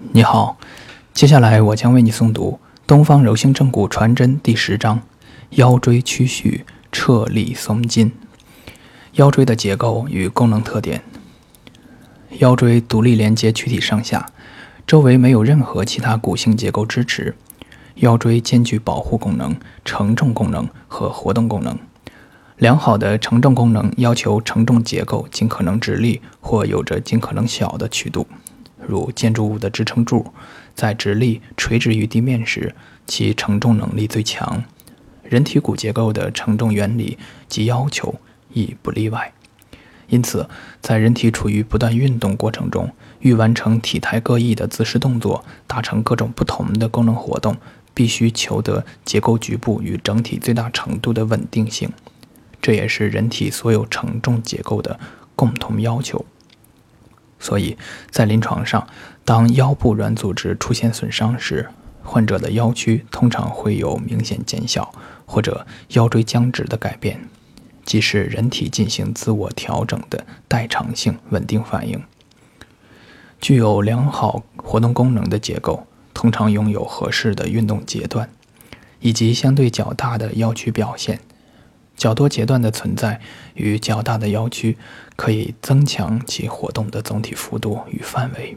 你好，接下来我将为你诵读《东方柔性正骨传真》第十章：腰椎屈曲，撤力松筋。腰椎的结构与功能特点。腰椎独立连接躯体上下，周围没有任何其他骨性结构支持。腰椎兼具保护功能、承重功能和活动功能。良好的承重功能要求承重结构尽可能直立或有着尽可能小的曲度。如建筑物的支撑柱，在直立垂直于地面时，其承重能力最强。人体骨结构的承重原理及要求亦不例外。因此，在人体处于不断运动过程中，欲完成体态各异的姿势动作，达成各种不同的功能活动，必须求得结构局部与整体最大程度的稳定性。这也是人体所有承重结构的共同要求。所以在临床上，当腰部软组织出现损伤时，患者的腰屈通常会有明显减小或者腰椎僵直的改变，即是人体进行自我调整的代偿性稳定反应。具有良好活动功能的结构，通常拥有合适的运动阶段，以及相对较大的腰屈表现。较多节段的存在与较大的腰屈，可以增强其活动的总体幅度与范围；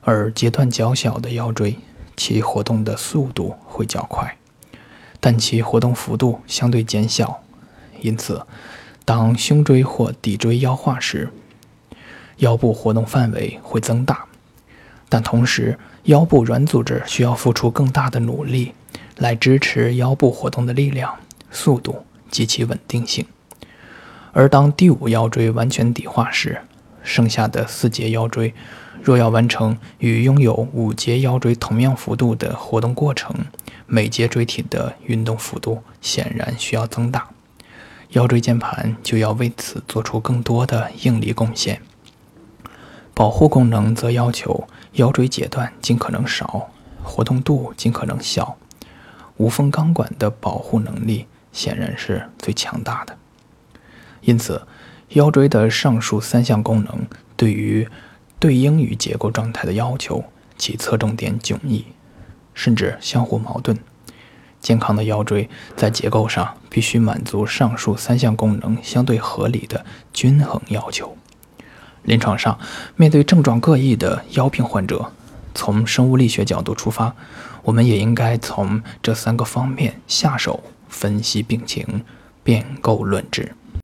而节段较小的腰椎，其活动的速度会较快，但其活动幅度相对减小。因此，当胸椎或骶椎腰化时，腰部活动范围会增大，但同时腰部软组织需要付出更大的努力来支持腰部活动的力量、速度。及其稳定性，而当第五腰椎完全底化时，剩下的四节腰椎若要完成与拥有五节腰椎同样幅度的活动过程，每节椎体的运动幅度显然需要增大，腰椎间盘就要为此做出更多的应力贡献。保护功能则要求腰椎节段尽可能少，活动度尽可能小，无缝钢管的保护能力。显然是最强大的，因此，腰椎的上述三项功能对于对应于结构状态的要求，其侧重点迥异，甚至相互矛盾。健康的腰椎在结构上必须满足上述三项功能相对合理的均衡要求。临床上，面对症状各异的腰病患者，从生物力学角度出发，我们也应该从这三个方面下手。分析病情，辩构论治。